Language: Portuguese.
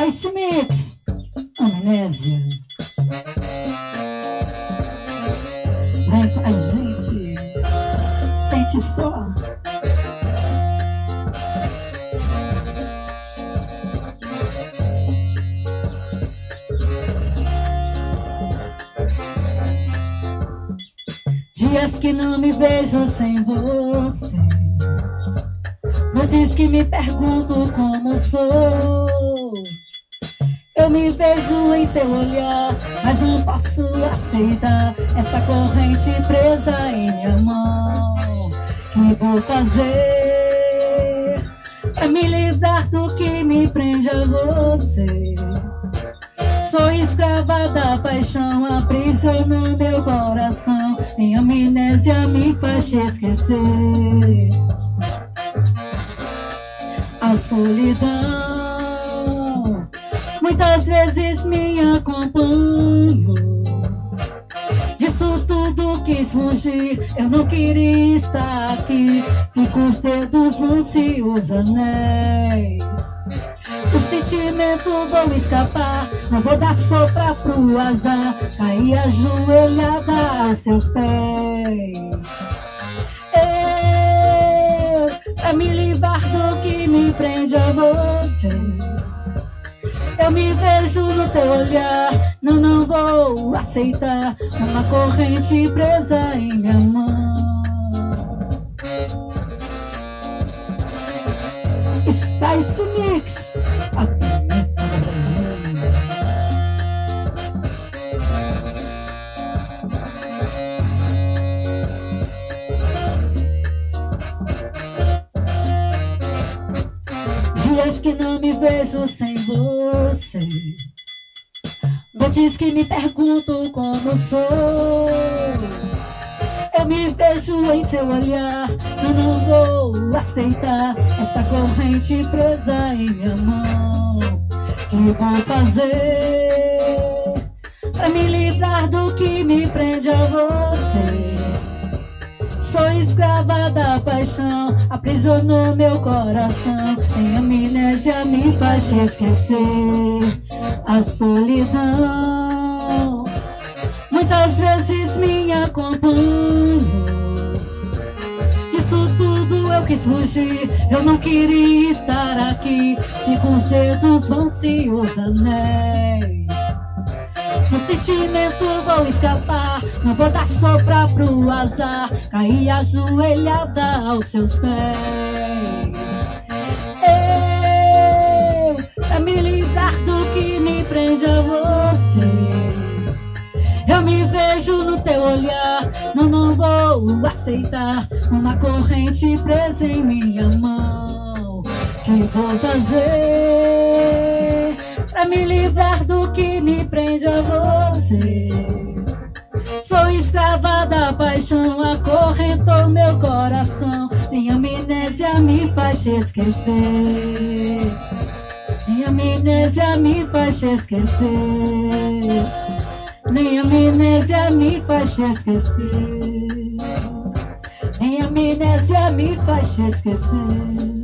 Spice Mix, amnésia. Vem com a gente, sente só. Dias que não me vejo sem você. Noites que me pergunto como sou. Eu me vejo em seu olhar, mas não posso aceitar essa corrente presa em minha mão. Que vou fazer pra me livrar do que me prende a você? Sou escrava da paixão, aprisiona meu coração. Minha amnésia me faz te esquecer. A solidão muitas vezes me acompanho. Disso tudo quis fugir, eu não queria estar aqui. Fico os dedos mancios anéis. O sentimento vou escapar, não vou dar sopra pro azar. Cair ajoelhada aos seus pés. Eu, pra me livrar do que me prende a você. Eu me vejo no teu olhar, não, não vou aceitar uma corrente presa em minha mão. Spice Mix, Dias que não me vejo sem você. Noites que me pergunto como sou. Eu me vejo em seu olhar. Eu não vou aceitar essa corrente presa em minha mão. Que vou fazer pra me livrar do que me prende a você? Sou escrava da paixão, aprisionou meu coração. Em amnésia me faz esquecer a solidão. Muitas vezes me acompanho. Disso tudo eu quis fugir, eu não queria estar aqui. E com os dedos vão se os anéis. No sentimento vou escapar, não vou dar sopra pro azar. Cair ajoelhada aos seus pés. Eu, pra me livrar do que me prende a você. Eu me vejo no teu olhar, não, não vou aceitar uma corrente presa em minha mão. Que vou fazer pra me livrar do que a você? Sou escrava da paixão, acorrentou meu coração. Minha amnésia me faz te esquecer. Minha amnésia me faz te esquecer. Minha amnésia me faz te esquecer. Minha amnésia me faz esquecer.